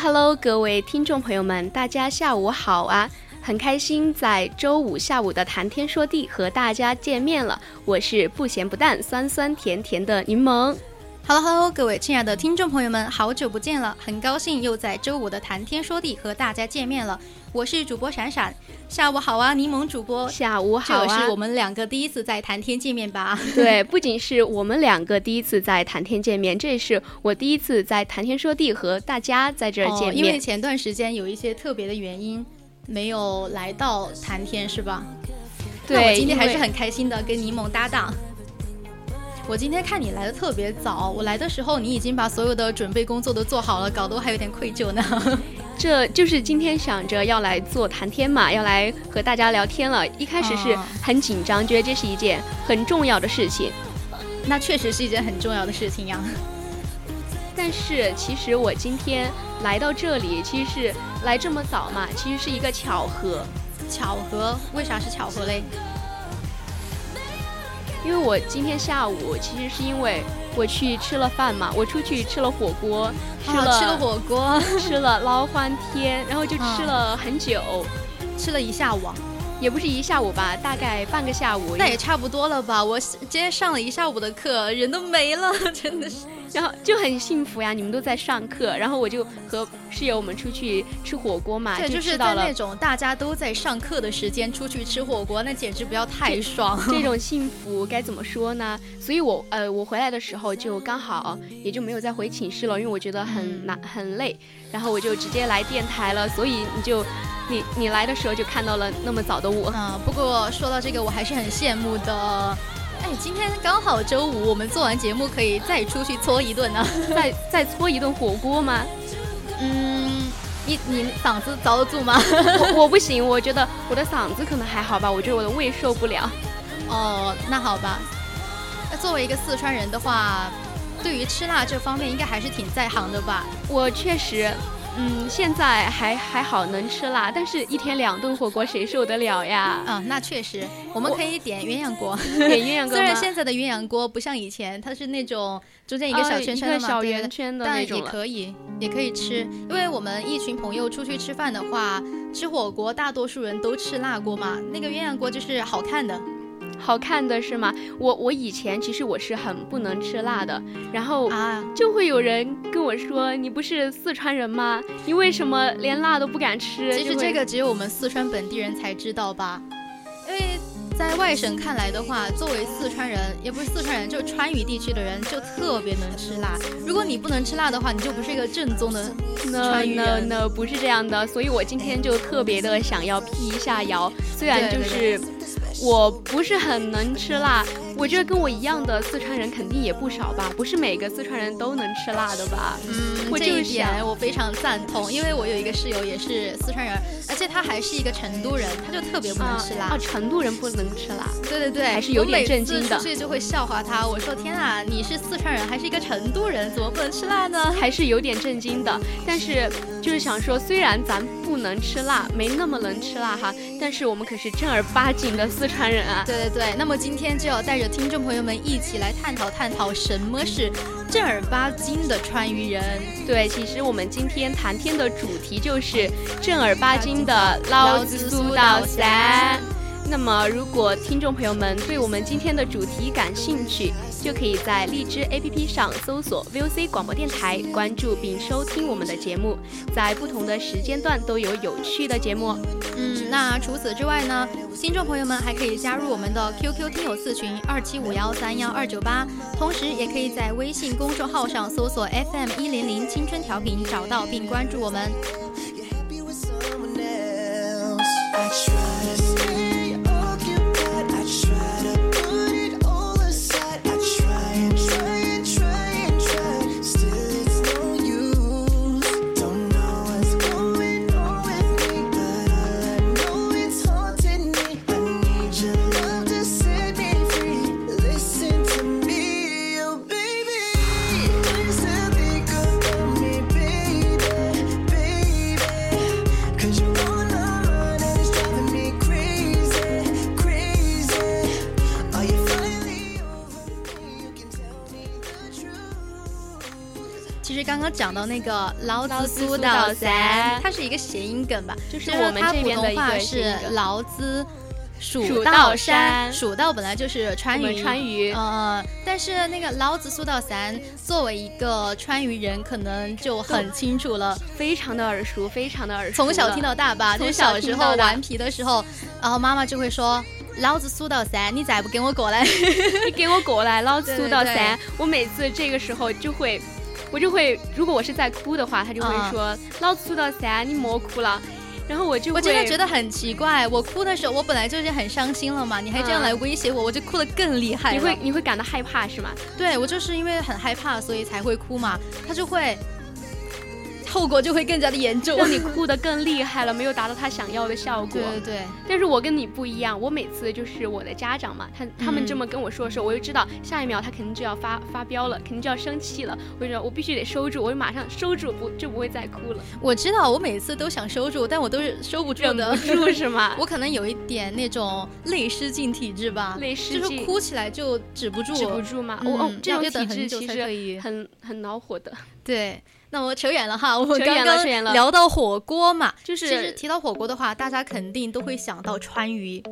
Hello，各位听众朋友们，大家下午好啊！很开心在周五下午的谈天说地和大家见面了。我是不咸不淡、酸酸甜甜的柠檬。Hello，Hello，各位亲爱的听众朋友们，好久不见了，很高兴又在周五的谈天说地和大家见面了。我是主播闪闪，下午好啊，柠檬主播，下午好啊，这是我们两个第一次在谈天见面吧？对，不仅是我们两个第一次在谈天见面，这也是我第一次在谈天说地和大家在这儿见面。因为前段时间有一些特别的原因，没有来到谈天，是吧？对，我今天还是很开心的，跟柠檬搭档。我今天看你来的特别早，我来的时候你已经把所有的准备工作都做好了，搞得我还有点愧疚呢。这就是今天想着要来做谈天嘛，要来和大家聊天了。一开始是很紧张，觉得这是一件很重要的事情。那确实是一件很重要的事情呀。但是其实我今天来到这里，其实是来这么早嘛，其实是一个巧合。巧合？为啥是巧合嘞？因为我今天下午其实是因为我去吃了饭嘛，我出去吃了火锅，吃了吃了火锅，吃了捞欢天，然后就吃了很久，吃了一下午，也不是一下午吧，大概半个下午。那也差不多了吧？我今天上了一下午的课，人都没了，真的是。然后就很幸福呀，你们都在上课，然后我就和室友我们出去吃火锅嘛，就是在那种大家都在上课的时间出去吃火锅，那简直不要太爽。这种 幸福该怎么说呢？所以我呃，我回来的时候就刚好也就没有再回寝室了，因为我觉得很难很累，然后我就直接来电台了。所以你就你你来的时候就看到了那么早的我。嗯，不过说到这个，我还是很羡慕的。哎，今天刚好周五，我们做完节目可以再出去搓一顿呢，再再搓一顿火锅吗？嗯，你你嗓子遭得住吗？我 我不行，我觉得我的嗓子可能还好吧，我觉得我的胃受不了。哦，那好吧。那作为一个四川人的话，对于吃辣这方面应该还是挺在行的吧？我确实。嗯，现在还还好能吃辣，但是一天两顿火锅谁受得了呀？啊，那确实，我们可以点鸳鸯锅，点鸳鸯锅。虽然现在的鸳鸯锅不像以前，它是那种中间一个小圈圈的小圆圈的，但也可以，也可以吃。因为我们一群朋友出去吃饭的话，吃火锅大多数人都吃辣锅嘛，那个鸳鸯锅就是好看的。好看的是吗？我我以前其实我是很不能吃辣的，然后啊，就会有人跟我说：“你不是四川人吗？你为什么连辣都不敢吃？”其实这个只有我们四川本地人才知道吧？因为在外省看来的话，作为四川人，也不是四川人，就是川渝地区的人，就特别能吃辣。如果你不能吃辣的话，你就不是一个正宗的川渝人。No No，不是这样的。所以我今天就特别的想要辟一下谣，虽然就是。我不是很能吃辣，我觉得跟我一样的四川人肯定也不少吧，不是每个四川人都能吃辣的吧？嗯，这一点我非常赞同，因为我有一个室友也是四川人，而且他还是一个成都人，他就特别不能吃辣。啊，成都人不能吃辣？对对对，还是有点震惊的。所以就会笑话他，我说天啊，你是四川人，还是一个成都人，怎么不能吃辣呢？还是有点震惊的。但是就是想说，虽然咱不能吃辣，没那么能吃辣哈，但是我们可是正儿八经的四川人啊。对对对，那么今天就要带着听众朋友们一起来探讨探讨什么是正儿八经的川渝人。对，其实我们今天谈天的主题就是正儿八经的老子苏道三。那么，如果听众朋友们对我们今天的主题感兴趣，就可以在荔枝 APP 上搜索 VOC 广播电台，关注并收听我们的节目，在不同的时间段都有有趣的节目。嗯，那除此之外呢，听众朋友们还可以加入我们的 QQ 听友四群二七五幺三幺二九八，同时也可以在微信公众号上搜索 FM 一零零青春调频，找到并关注我们。讲到那个老子苏道三，它是一个谐音梗吧？就是我们这边的一个是劳资蜀道山，蜀道本来就是川渝，川渝，嗯，但是那个老子苏道三，作为一个川渝人，可能就很清楚了，非常的耳熟，非常的耳熟，从小听到大吧？从小时候顽皮的时候，然后妈妈就会说：“老子苏道三，你再不给我过来，你给我过来，老子苏道三。”我每次这个时候就会。我就会，如果我是在哭的话，他就会说：“老子出到三，你莫哭了。”然后我就我真的觉得很奇怪，我哭的时候，我本来就是很伤心了嘛，你还这样来威胁我，我就哭得更厉害。你会你会感到害怕是吗？对，我就是因为很害怕，所以才会哭嘛。他就会。后果就会更加的严重，让你哭得更厉害了，没有达到他想要的效果。对对对。但是我跟你不一样，我每次就是我的家长嘛，他他们这么跟我说的时候，我就知道下一秒他肯定就要发发飙了，肯定就要生气了。我就我必须得收住，我就马上收住，不就不会再哭了。我知道，我每次都想收住，但我都是收不住的。忍不住是吗？我可能有一点那种泪失禁体质吧，泪失禁，就是哭起来就止不住，止不住吗？哦，这种体质其实很很恼火的。对。那我扯远了哈，我们刚刚聊到火锅嘛，就是其实提到火锅的话，大家肯定都会想到川渝。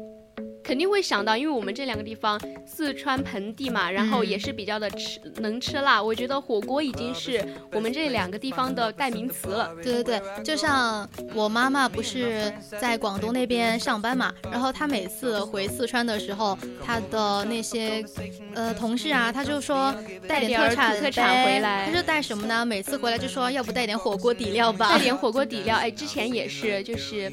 肯定会想到，因为我们这两个地方，四川盆地嘛，然后也是比较的吃能吃辣。我觉得火锅已经是我们这两个地方的代名词了。对对对，就像我妈妈不是在广东那边上班嘛，然后她每次回四川的时候，她的那些呃同事啊，她就说带点特产特产回来。她说带什么呢？每次回来就说要不带点火锅底料吧。带点火锅底料，哎，之前也是，就是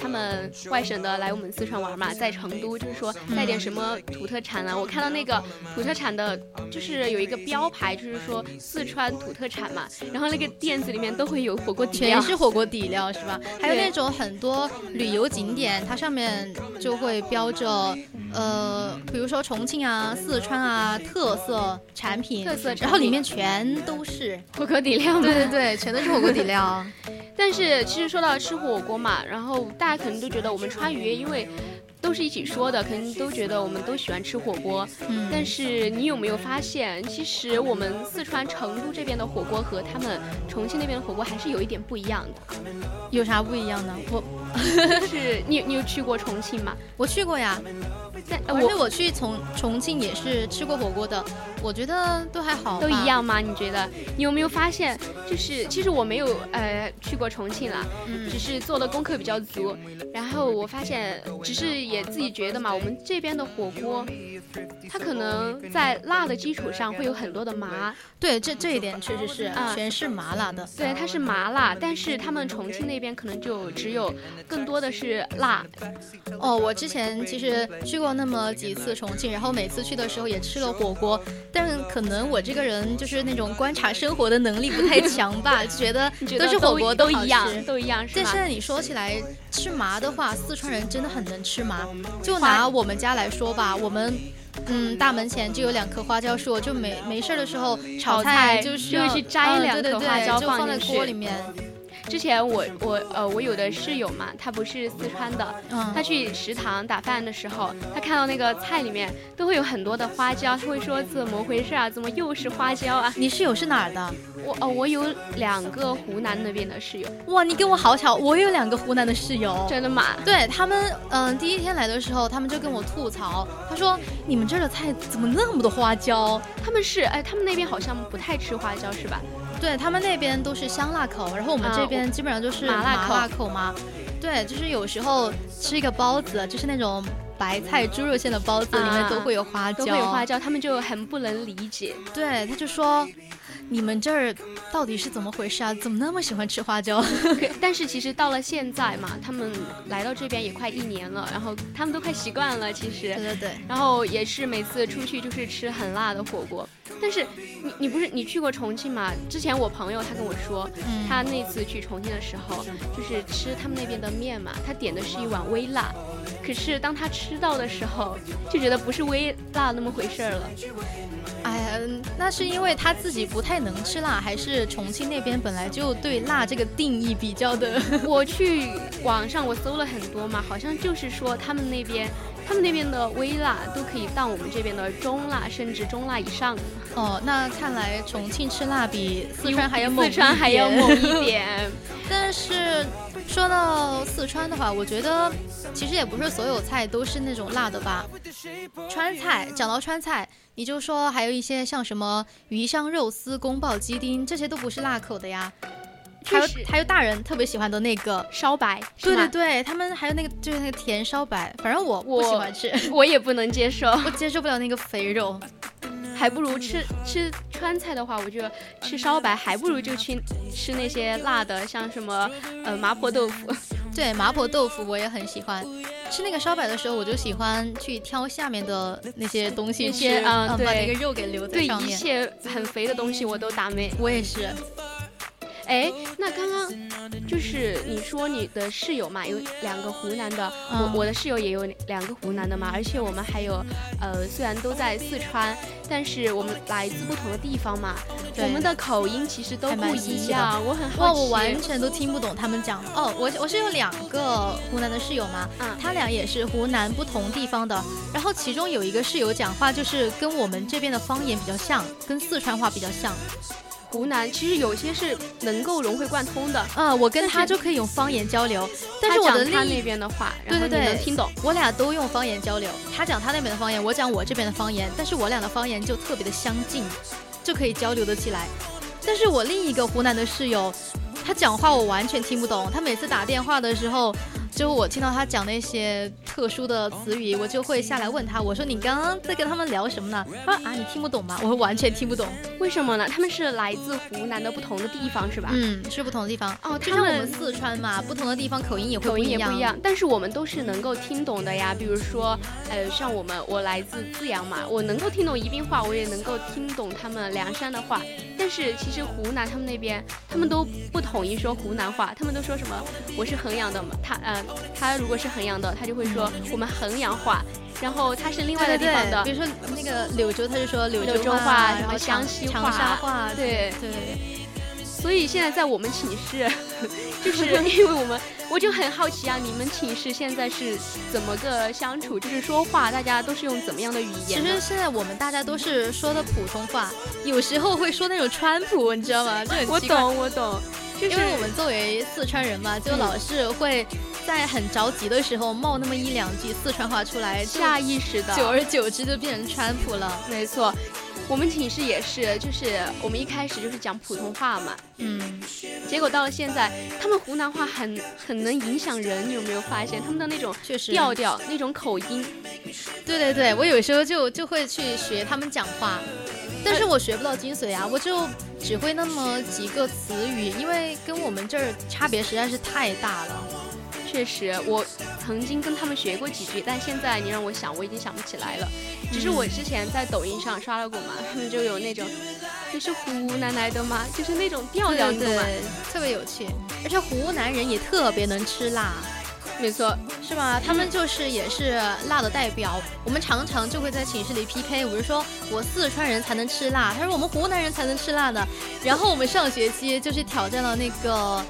他们外省的来我们四川玩嘛，在成都。就是说带点什么土特产啊？我看到那个土特产的，就是有一个标牌，就是说四川土特产嘛。然后那个店子里面都会有火锅底料，全是火锅底料是吧？还有那种很多旅游景点，它上面就会标着，呃，比如说重庆啊、四川啊特色产品，特色，然后里面全都是火锅底料。对对对，全都是火锅底料。但是其实说到吃火锅嘛，然后大家可能都觉得我们川渝因为。都是一起说的，可能都觉得我们都喜欢吃火锅。嗯，但是你有没有发现，其实我们四川成都这边的火锅和他们重庆那边的火锅还是有一点不一样的。有啥不一样呢？我 是你，你有去过重庆吗？我去过呀。而且我去重重庆也是吃过火锅的，我觉得都还好，都一样吗？你觉得？你有没有发现，就是其实我没有呃去过重庆啦，只是做的功课比较足。然后我发现，只是也自己觉得嘛，我们这边的火锅，它可能在辣的基础上会有很多的麻。对，这这一点确实是，全是麻辣的。对，它是麻辣，但是他们重庆那边可能就只有更多的是辣。哦，我之前其实去过那么几次重庆，然后每次去的时候也吃了火锅，但可能我这个人就是那种观察生活的能力不太强吧，就觉得 都是火锅都一样，都一样。但现在你说起来吃麻的话，四川人真的很能吃麻。就拿我们家来说吧，我们。嗯，大门前就有两棵花椒树，就没没事的时候炒菜就是就是摘两颗花椒放在锅里面。之前我我呃我有的室友嘛，他不是四川的，他去食堂打饭的时候，他看到那个菜里面都会有很多的花椒，他会说怎么回事啊？怎么又是花椒啊？你室友是哪儿的？我哦我有两个湖南那边的室友。哇，你跟我好巧，我有两个湖南的室友。真的吗？对他们，嗯，第一天来的时候，他们就跟我吐槽，他说你们这儿的菜怎么那么多花椒？他们是哎，他们那边好像不太吃花椒是吧？对他们那边都是香辣口，然后我们这边基本上就是麻辣口嘛。对，就是有时候吃一个包子，就是那种白菜猪肉馅的包子，里面都会有花椒，都会有花椒，他们就很不能理解。对，他就说。你们这儿到底是怎么回事啊？怎么那么喜欢吃花椒？但是其实到了现在嘛，他们来到这边也快一年了，然后他们都快习惯了。其实，对对对。然后也是每次出去就是吃很辣的火锅。但是你你不是你去过重庆吗？之前我朋友他跟我说，他那次去重庆的时候，就是吃他们那边的面嘛，他点的是一碗微辣。可是当他吃到的时候，就觉得不是微辣那么回事儿了。哎呀，那是因为他自己不太能吃辣，还是重庆那边本来就对辣这个定义比较的？我去网上我搜了很多嘛，好像就是说他们那边，他们那边的微辣都可以当我们这边的中辣，甚至中辣以上。哦，那看来重庆吃辣比四川还要猛四川还要猛一点。但是说到四川的话，我觉得其实也不是所有菜都是那种辣的吧。川菜，讲到川菜。你就说还有一些像什么鱼香肉丝、宫保鸡丁，这些都不是辣口的呀。还有还有大人特别喜欢的那个烧白，对对对，他们还有那个就是那个甜烧白，反正我不喜欢吃，我也不能接受，我接受不了那个肥肉，还不如吃吃川菜的话，我觉得吃烧白还不如就去吃那些辣的，像什么呃麻婆豆腐。对麻婆豆腐我也很喜欢，吃那个烧白的时候，我就喜欢去挑下面的那些东西吃，啊，把那个肉给留在上面。对一切很肥的东西我都打没。我也是。哎，那刚刚就是你说你的室友嘛，有两个湖南的，我我的室友也有两个湖南的嘛，而且我们还有，呃，虽然都在四川，但是我们来自不同的地方嘛，我们的口音其实都不一样。我很好奇，我完全都听不懂他们讲。哦，我我是有两个湖南的室友嘛，嗯，他俩也是湖南不同地方的，然后其中有一个室友讲话就是跟我们这边的方言比较像，跟四川话比较像。湖南其实有些是能够融会贯通的，嗯，我跟他就可以用方言交流。但是我的他那边的话，对对对，能听懂。我俩都用方言交流，他讲他那边的方言，我讲我这边的方言，但是我俩的方言就特别的相近，就可以交流得起来。但是我另一个湖南的室友，他讲话我完全听不懂，他每次打电话的时候。就我听到他讲那些特殊的词语，我就会下来问他，我说你刚刚在跟他们聊什么呢？他说啊，你听不懂吗？我完全听不懂，为什么呢？他们是来自湖南的不同的地方是吧？嗯，是不同的地方哦。就像我们四川嘛，不同的地方口音也会口音也不一样，但是我们都是能够听懂的呀。比如说，呃，像我们，我来自资阳嘛，我能够听懂宜宾话，我也能够听懂他们凉山的话。但是其实湖南他们那边，他们都不统一说湖南话，他们都说什么？我是衡阳的嘛，他呃。他如果是衡阳的，他就会说我们衡阳话。然后他是另外的地方的，比如说那个柳州，他就说柳州话，然后湘西话、长沙话。对对。所以现在在我们寝室，就是因为我们，我就很好奇啊，你们寝室现在是怎么个相处？就是说话，大家都是用怎么样的语言？其实现在我们大家都是说的普通话，有时候会说那种川普，你知道吗？就很我懂，我懂。因为我们作为四川人嘛，就老是会在很着急的时候冒那么一两句四川话出来，下意识的，久而久之就变成川普了。没错，我们寝室也是，就是我们一开始就是讲普通话嘛，嗯，结果到了现在，他们湖南话很很能影响人，你有没有发现他们的那种确实调调，那种口音？对对对，我有时候就就会去学他们讲话。但是我学不到精髓啊，我就只会那么几个词语，因为跟我们这儿差别实在是太大了。确实，我曾经跟他们学过几句，但现在你让我想，我已经想不起来了。只是我之前在抖音上刷到过嘛，他们就有那种，你是湖南来的吗？就是那种调调，对，特别有趣。而且湖南人也特别能吃辣。没错，是吧？他们就是也是辣的代表。我们常常就会在寝室里 PK，我就说我四川人才能吃辣，他说我们湖南人才能吃辣的。然后我们上学期就是挑战了那个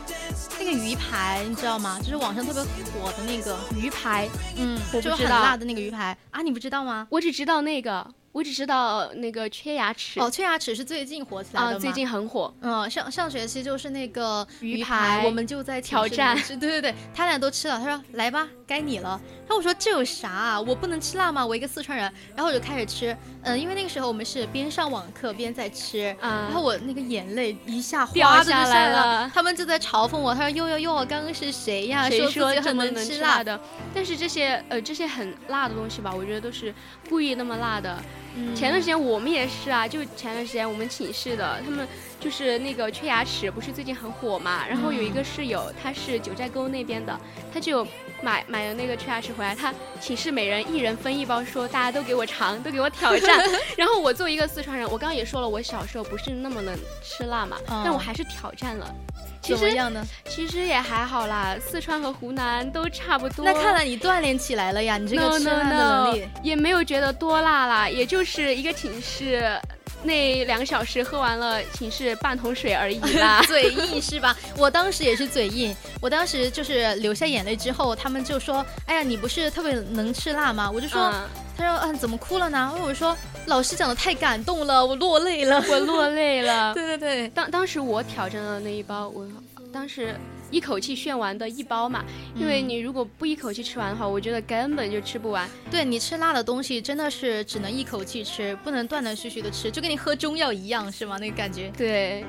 那个鱼排，你知道吗？就是网上特别火的那个鱼排，嗯，就是很辣的那个鱼排啊，你不知道吗？我只知道那个。我只知道那个缺牙齿哦，缺牙齿是最近火起来的吗？最近很火。嗯，上上学期就是那个鱼排，我们就在挑战。对对对，他俩都吃了。他说：“来吧，该你了。”然后我说：“这有啥？我不能吃辣吗？我一个四川人。”然后我就开始吃。嗯，因为那个时候我们是边上网课边在吃，然后我那个眼泪一下掉下来了。他们就在嘲讽我，他说：“哟哟哟，刚刚是谁呀？谁说这么能吃辣的？”但是这些呃这些很辣的东西吧，我觉得都是故意那么辣的。前段时间我们也是啊，就前段时间我们寝室的他们就是那个缺牙齿，不是最近很火嘛？然后有一个室友，他是九寨沟那边的，他就买买了那个缺牙齿回来，他寝室每人一人分一包，说大家都给我尝，都给我挑战。然后我作为一个四川人，我刚刚也说了，我小时候不是那么能吃辣嘛，但我还是挑战了。怎么样呢？其实也还好啦，四川和湖南都差不多。那看来你锻炼起来了呀，你这个吃辣的能力也没有觉得多辣啦，也就是一个寝室那两个小时喝完了寝室半桶水而已啦。嘴硬是吧？我当时也是嘴硬，我当时就是流下眼泪之后，他们就说：“哎呀，你不是特别能吃辣吗？”我就说：“他说嗯，怎么哭了呢？”我说。老师讲的太感动了，我落泪了，我落泪了。对对对，当当时我挑战了那一包，我当时一口气炫完的一包嘛，因为你如果不一口气吃完的话，我觉得根本就吃不完。对你吃辣的东西真的是只能一口气吃，不能断断续续的吃，就跟你喝中药一样，是吗？那个感觉。对。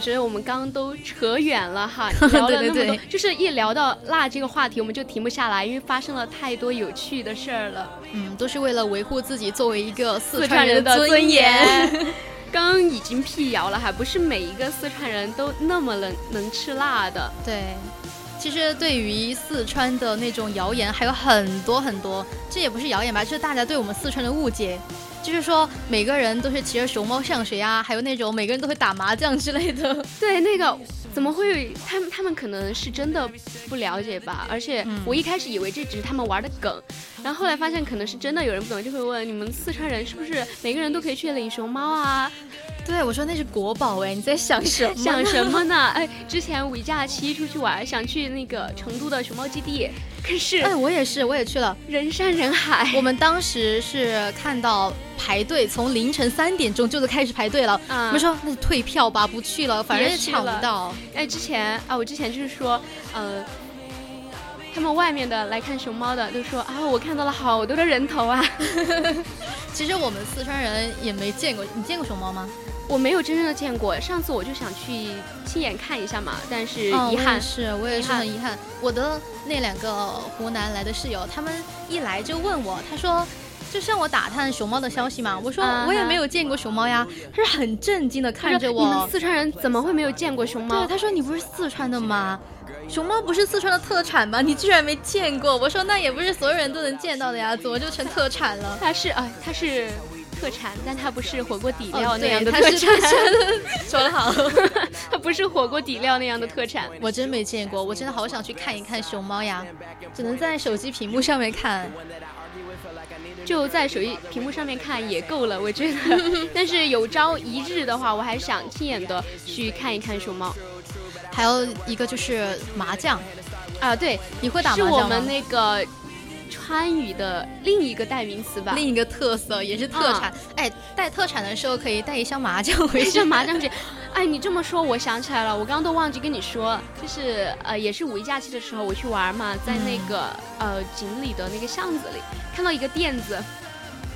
觉得我们刚刚都扯远了哈，聊了那么多，就是一聊到辣这个话题，我们就停不下来，因为发生了太多有趣的事儿了。嗯，都是为了维护自己作为一个四川人的尊严。刚 刚已经辟谣了，还不是每一个四川人都那么能能吃辣的。对，其实对于四川的那种谣言还有很多很多，这也不是谣言吧，就是大家对我们四川的误解。就是说，每个人都是骑着熊猫上学呀，还有那种每个人都会打麻将之类的。对，那个怎么会？他们他们可能是真的不了解吧。而且我一开始以为这只是他们玩的梗，然后后来发现可能是真的有人不懂，就会问你们四川人是不是每个人都可以去领熊猫啊？对，我说那是国宝哎，你在想什么？想什么呢？哎，之前五一假期出去玩，想去那个成都的熊猫基地，可是哎，我也是，我也去了，人山人海。我们当时是看到排队，从凌晨三点钟就开始排队了。我们说那就退票吧，不去了，反正也抢不到。哎，之前啊，我之前就是说，嗯。他们外面的来看熊猫的都说啊，我看到了好多的人头啊。其实我们四川人也没见过，你见过熊猫吗？我没有真正的见过，上次我就想去亲眼看一下嘛，但是遗憾是，我也是很遗憾。我的那两个湖南来的室友，他们一来就问我，他说。就向我打探熊猫的消息嘛，我说我也没有见过熊猫呀，他是很震惊的看着我。你们四川人怎么会没有见过熊猫？对，他说你不是四川的吗？熊猫不是四川的特产吗？你居然没见过？我说那也不是所有人都能见到的呀，怎么就成特产了？它是啊，它是特产，但它不是火锅底料那样的特产。说得好，它不是火锅底料那样的特产。我真没见过，我真的好想去看一看熊猫呀，只能在手机屏幕上面看。就在手机屏幕上面看也够了，我觉得。但是有朝一日的话，我还想亲眼的去看一看熊猫。还有一个就是麻将，啊，对，你会打麻将是我们那个川渝的另一个代名词吧？另一个特色也是特产。哎，带特产的时候可以带一箱麻将回去。箱麻将去。哎，你这么说，我想起来了，我刚刚都忘记跟你说，就是呃，也是五一假期的时候我去玩嘛，在那个呃锦里的那个巷子里看到一个店子，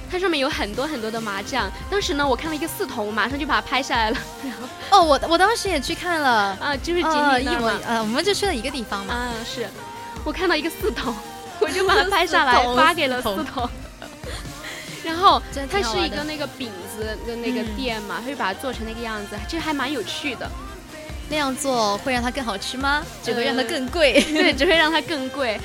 它上面有很多很多的麻将。当时呢，我看了一个四筒，我马上就把它拍下来了。哦，我我当时也去看了啊，就是锦里一模呃，我们就去了一个地方嘛。啊，是我看到一个四筒，我就把它拍下来 发给了思彤。然后它是一个那个饼子的那个店嘛，他就把它做成那个样子，其实还蛮有趣的。那样做会让它更好吃吗？只会让它更贵。对，只会让它更贵。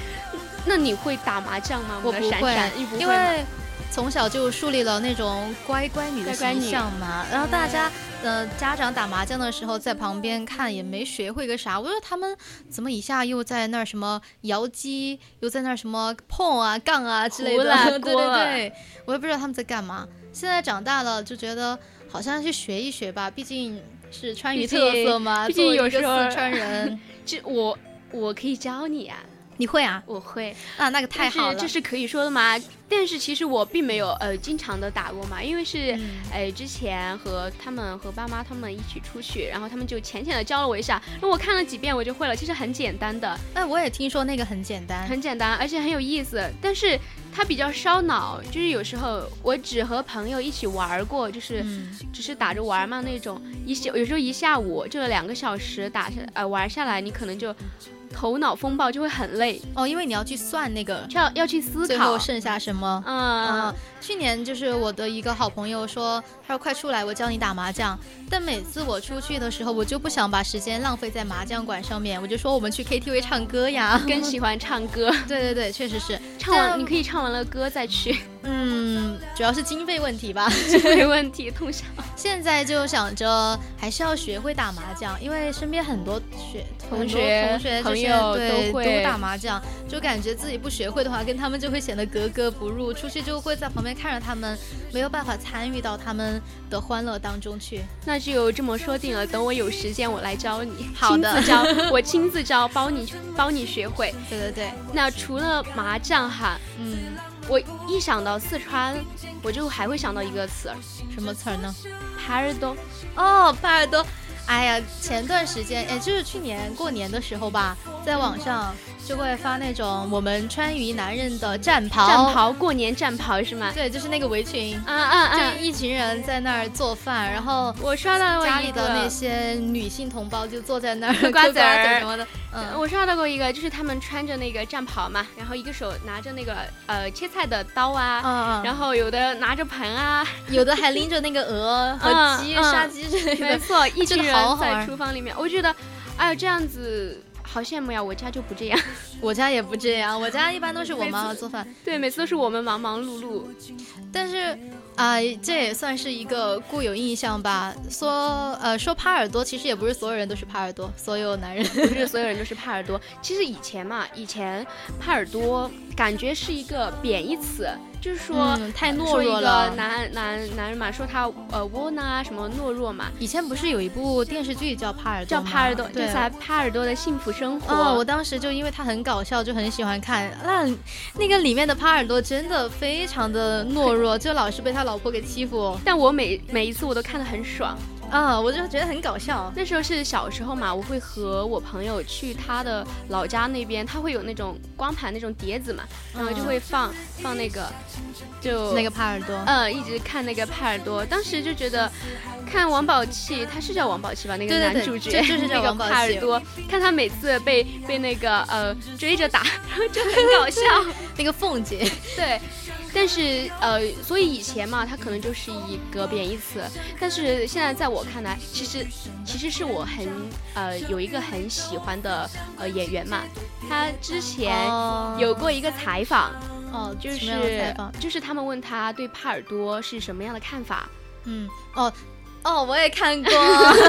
那你会打麻将吗？我不会，因为。从小就树立了那种乖乖女的形象嘛，然后大家，呃，家长打麻将的时候在旁边看也没学会个啥。我说他们怎么一下又在那儿什么摇机，又在那儿什么碰啊杠啊之类的，对对对，我也不知道他们在干嘛。现在长大了就觉得好像去学一学吧，毕竟是川渝特色嘛，毕竟有时候四川人，这我我可以教你啊。你会啊？我会啊，那个太好了，这是可以说的吗？但是其实我并没有呃经常的打过嘛，因为是哎之前和他们和爸妈他们一起出去，然后他们就浅浅的教了我一下，那我看了几遍我就会了，其实很简单的。哎，我也听说那个很简单，很简单，而且很有意思，但是它比较烧脑，就是有时候我只和朋友一起玩过，就是只是打着玩嘛那种，一小有时候一下午就两个小时打下呃玩下来，你可能就。头脑风暴就会很累。哦，因为你要去算那个，要要去思考。最后剩下什么。嗯，去年就是我的一个好朋友说，他说快出来，我教你打麻将。但每次我出去的时候，我就不想把时间浪费在麻将馆上面，我就说我们去 KTV 唱歌呀，更喜欢唱歌。对对对，确实是唱完，你可以唱完了歌再去。嗯，主要是经费问题吧，经费问题，通宵。现在就想着还是要学会打麻将，因为身边很多学同学、同学、朋友都会都打麻将，就感觉自己不学会的话，跟他们就会显得格格不入。出去就会在旁边看着他们，没有办法参与到他们的欢乐当中去。那就这么说定了，等我有时间我来教你，好的，教我亲自教，包你包你学会。对对对。那除了麻将哈，嗯。我一想到四川，我就还会想到一个词，什么词儿呢？耙耳朵。哦，耙耳朵。哎呀，前段时间，哎，就是去年过年的时候吧，在网上。就会发那种我们川渝男人的战袍，战袍过年战袍是吗？对，就是那个围裙，啊啊啊！就一群人在那儿做饭，然后我刷到过家里的那些女性同胞就坐在那儿 瓜子儿什么的。嗯，我刷到过一个，就是他们穿着那个战袍嘛，然后一个手拿着那个呃切菜的刀啊，然后有的拿着盆啊，有的还拎着那个鹅和鸡杀鸡之类的。没错，一群人在厨房里面，我觉得，哎呦，这样子。好羡慕呀！我家就不这样，我家也不这样。我家一般都是我妈妈做饭，对，每次都是我们忙忙碌碌。但是啊，这也算是一个固有印象吧。说呃，说耙耳朵，其实也不是所有人都是耙耳朵，所有男人不是所有人都是耙耳朵。其实以前嘛，以前耙耳朵感觉是一个贬义词。就是说太懦弱了，男男男人嘛，说他呃窝囊啊，什么懦弱嘛。以前不是有一部电视剧叫《耙耳朵》叫《耙耳朵》，对，耙耳朵的幸福生活。哦，我当时就因为他很搞笑，就很喜欢看。那那个里面的帕尔多真的非常的懦弱，就老是被他老婆给欺负。但我每每一次我都看得很爽。啊，我就觉得很搞笑。那时候是小时候嘛，我会和我朋友去他的老家那边，他会有那种光盘那种碟子嘛，然后就会放放那个，就那个帕尔多，嗯，一直看那个帕尔多。当时就觉得看王宝器，他是叫王宝器吧？那个男主角就是 那个帕尔多，看他每次被被那个呃追着打，然后就很搞笑。那个凤姐，对。但是呃，所以以前嘛，他可能就是一个贬义词。但是现在在我看来，其实其实是我很呃有一个很喜欢的呃演员嘛。他之前有过一个采访，哦，就是就是他们问他对帕尔多是什么样的看法。嗯，哦。哦，我也看过。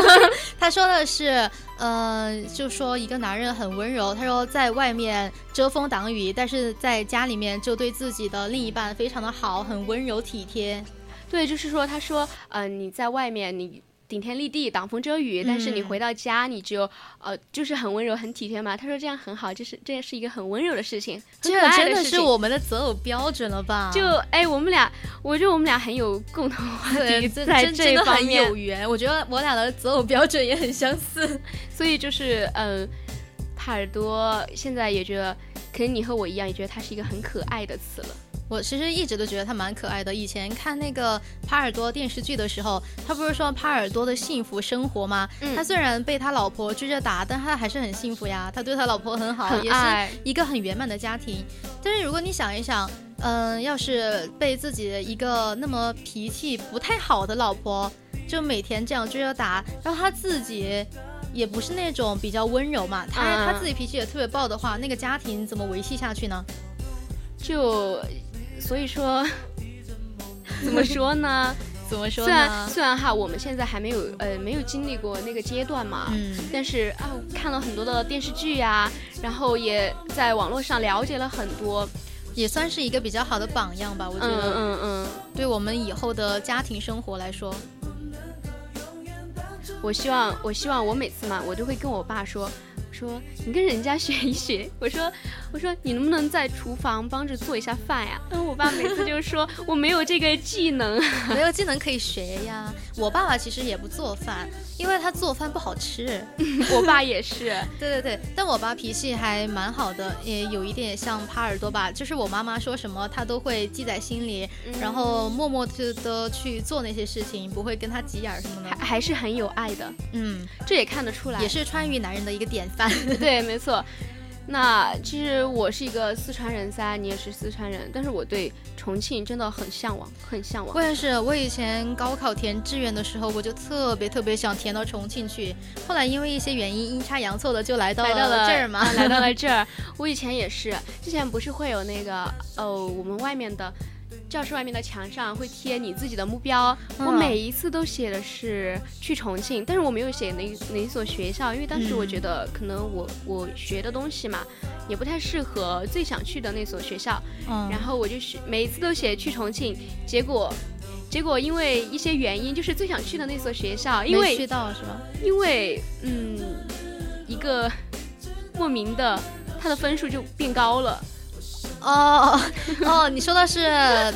他说的是，呃，就说一个男人很温柔。他说在外面遮风挡雨，但是在家里面就对自己的另一半非常的好，很温柔体贴。对，就是说，他说，嗯，你在外面你。顶天立地，挡风遮雨，但是你回到家，你就呃，就是很温柔、很体贴嘛。他说这样很好，就是这也是一个很温柔的事情，这真的是我们的择偶标准了吧？就哎，我们俩，我觉得我们俩很有共同话题，在这方面有缘。我觉得我俩的择偶标准也很相似，所以就是嗯，帕尔多现在也觉得，可能你和我一样，也觉得他是一个很可爱的词了。我其实一直都觉得他蛮可爱的。以前看那个帕尔多电视剧的时候，他不是说帕尔多的幸福生活吗？他虽然被他老婆追着打，但他还是很幸福呀。他对他老婆很好，也是一个很圆满的家庭。但是如果你想一想，嗯，要是被自己一个那么脾气不太好的老婆，就每天这样追着打，然后他自己也不是那种比较温柔嘛，他他自己脾气也特别暴的话，那个家庭怎么维系下去呢？就。所以说，怎么说呢？怎么说呢？虽然虽然哈，我们现在还没有呃没有经历过那个阶段嘛，嗯，但是啊，看了很多的电视剧呀，然后也在网络上了解了很多，也算是一个比较好的榜样吧。我觉得，嗯嗯嗯，对我们以后的家庭生活来说，我希望我希望我每次嘛，我都会跟我爸说。说你跟人家学一学，我说我说你能不能在厨房帮着做一下饭呀？嗯，我爸每次就说我没有这个技能，没有技能可以学呀。我爸爸其实也不做饭，因为他做饭不好吃。我爸也是，对对对，但我爸脾气还蛮好的，也有一点像帕尔多吧，就是我妈妈说什么他都会记在心里，然后默默的的去做那些事情，不会跟他急眼什么的，还还是很有爱的。嗯，这也看得出来，也是川渝男人的一个典范。对，没错。那其实我是一个四川人噻，你也是四川人，但是我对重庆真的很向往，很向往。我也是，我以前高考填志愿的时候，我就特别特别想填到重庆去。后来因为一些原因，阴差阳错的就来到了这儿嘛，来到了这儿。我以前也是，之前不是会有那个哦，我们外面的。教室外面的墙上会贴你自己的目标，我每一次都写的是去重庆，但是我没有写哪哪所学校，因为当时我觉得可能我我学的东西嘛，也不太适合最想去的那所学校，然后我就写每一次都写去重庆，结果结果因为一些原因，就是最想去的那所学校，因为去到是吧？因为嗯，一个莫名的，他的分数就变高了。哦哦，你说的是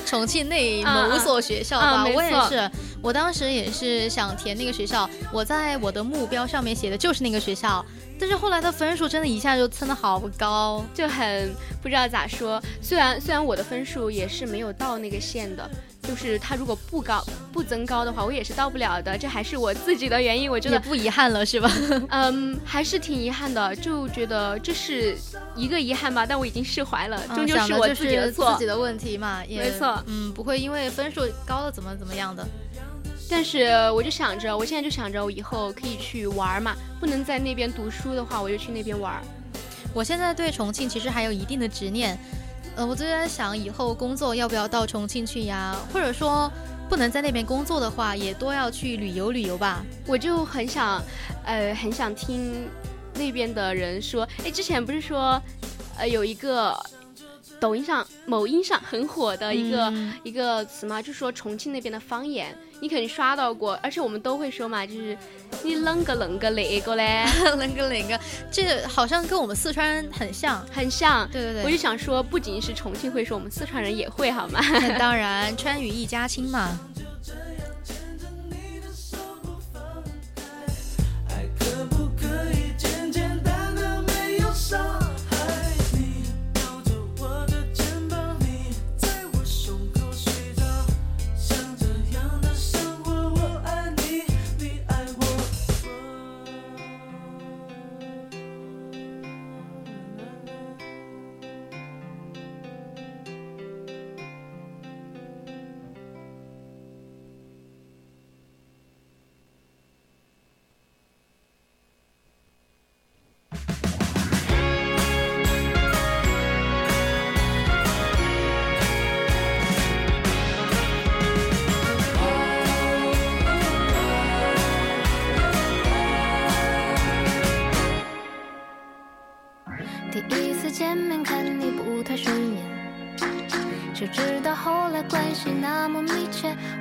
重庆那 某所学校吧？我也是，我当时也是想填那个学校，我在我的目标上面写的就是那个学校，但是后来的分数真的一下就蹭的好高，就很不知道咋说。虽然虽然我的分数也是没有到那个线的。就是他如果不高不增高的话，我也是到不了的。这还是我自己的原因，我真的不遗憾了，是吧？嗯，还是挺遗憾的，就觉得这是一个遗憾吧。但我已经释怀了，终究是我自己的错，自己的问题嘛。没错，嗯，不会因为分数高了怎么怎么样的。但是我就想着，我现在就想着，我以后可以去玩嘛。不能在那边读书的话，我就去那边玩。我现在对重庆其实还有一定的执念。呃，我就在想，以后工作要不要到重庆去呀？或者说，不能在那边工作的话，也多要去旅游旅游吧。我就很想，呃，很想听那边的人说，哎，之前不是说，呃，有一个。抖音上、某音上很火的一个一个词嘛，就说重庆那边的方言，你肯定刷到过，而且我们都会说嘛，就是你啷个啷个那个嘞，啷个那个，这好像跟我们四川很像，很像。对对对，我就想说，不仅是重庆会说，我们四川人也会，好吗？当然，川渝一家亲嘛。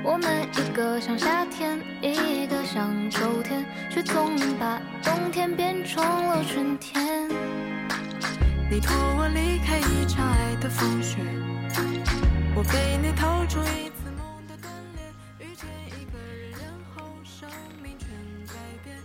我们一个像夏天，一个像秋天，却总把冬天变成了春天。你托我离开一场爱的风雪，我被你逃出一次梦的断裂，遇见一个人，然后生命全改变。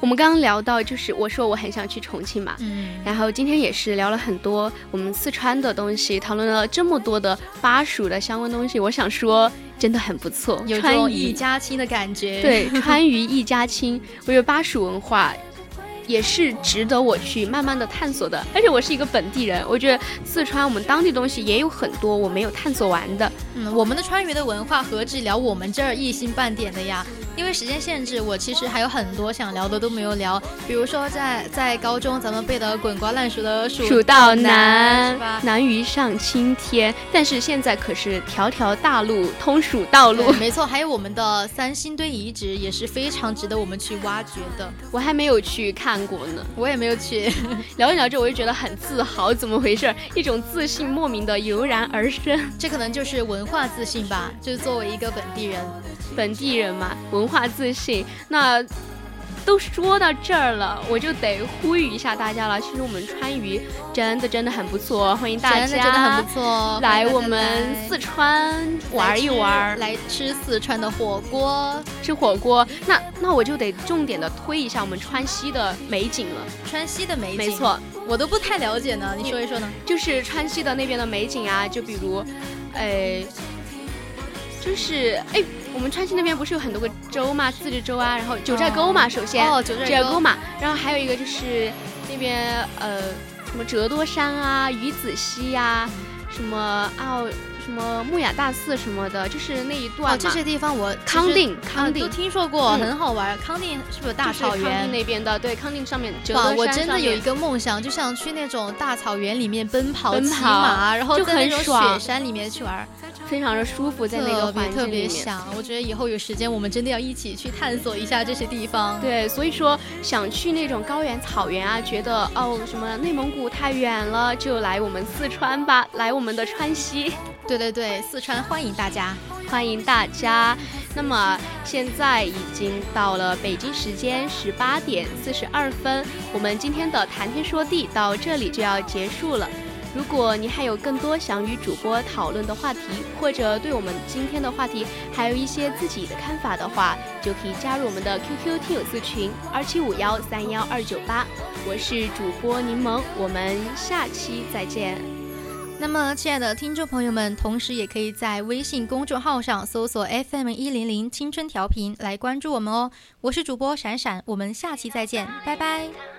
我们刚刚聊到，就是我说我很想去重庆嘛，嗯，然后今天也是聊了很多我们四川的东西，讨论了这么多的巴蜀的相关东西，我想说真的很不错，有种一家亲的感觉。，对川渝一家亲，我觉得巴蜀文化。也是值得我去慢慢的探索的，而且我是一个本地人，我觉得四川我们当地东西也有很多我没有探索完的。嗯，我们的川渝的文化何止聊我们这儿一星半点的呀？因为时间限制，我其实还有很多想聊的都没有聊，比如说在在高中咱们背的滚瓜烂熟的蜀蜀道，难是吧，？难于上青天。但是现在可是条条大路通蜀道路，，没错，还有我们的三星堆遗址也是非常值得我们去挖掘的。我还没有去看过呢。我也没有去，聊着聊着，我就觉得很自豪，怎么回事？一种自信莫名的油然而生。这可能就是文化自信吧，就是作为一个本地人，本地人嘛，文化自信。那都说到这儿了，我就得呼吁一下大家了。其实我们川渝真的真的很不错，欢迎大家真的真的很不错，来我们四川玩一玩，来吃四川的火锅。吃火锅。那那我就得重点的推一下我们川西的美景了。川西的美景，没错，我都不太了解呢，你说一说呢？就是川西的那边的美景啊，就比如，哎，就是哎，我们川西那边不是有很多个州嘛，自治州啊，然后九寨沟嘛，首先哦，九寨沟沟嘛，然后还有一个就是那边呃什么折多山啊、鱼子溪呀、什么哦什么木雅大寺什么的，就是那一段嘛。哦，这些地方我康定，啊康定都。听说过，嗯很好玩。康定是不是有大草原康定？那边的，对，康定上面折哇，我真的有一个梦想，就想去那种大草原里面奔跑、骑奔跑马，然后就在那种很爽雪山里面去玩，非常的舒服，在那个环境里面。别想。我觉得以后有时间，我们真的要一起去探索一下这些地方。对，所以说想去那种高原草原啊，觉得哦什么内蒙古太远了，就来我们四川吧，来我们的川西，对对对，四川欢迎大家。欢迎大家。那么现在已经到了北京时间十八点四十二分，我们今天的谈天说地到这里就要结束了。如果你还有更多想与主播讨论的话题，或者对我们今天的话题还有一些自己的看法的话，就可以加入我们的 QQ 听友私群二七五幺三幺二九八。我是主播柠檬，我们下期再见。那么，亲爱的听众朋友们，同时也可以在微信公众号上搜索 FM 一零零青春调频来关注我们哦。我是主播闪闪，我们下期再见，拜拜。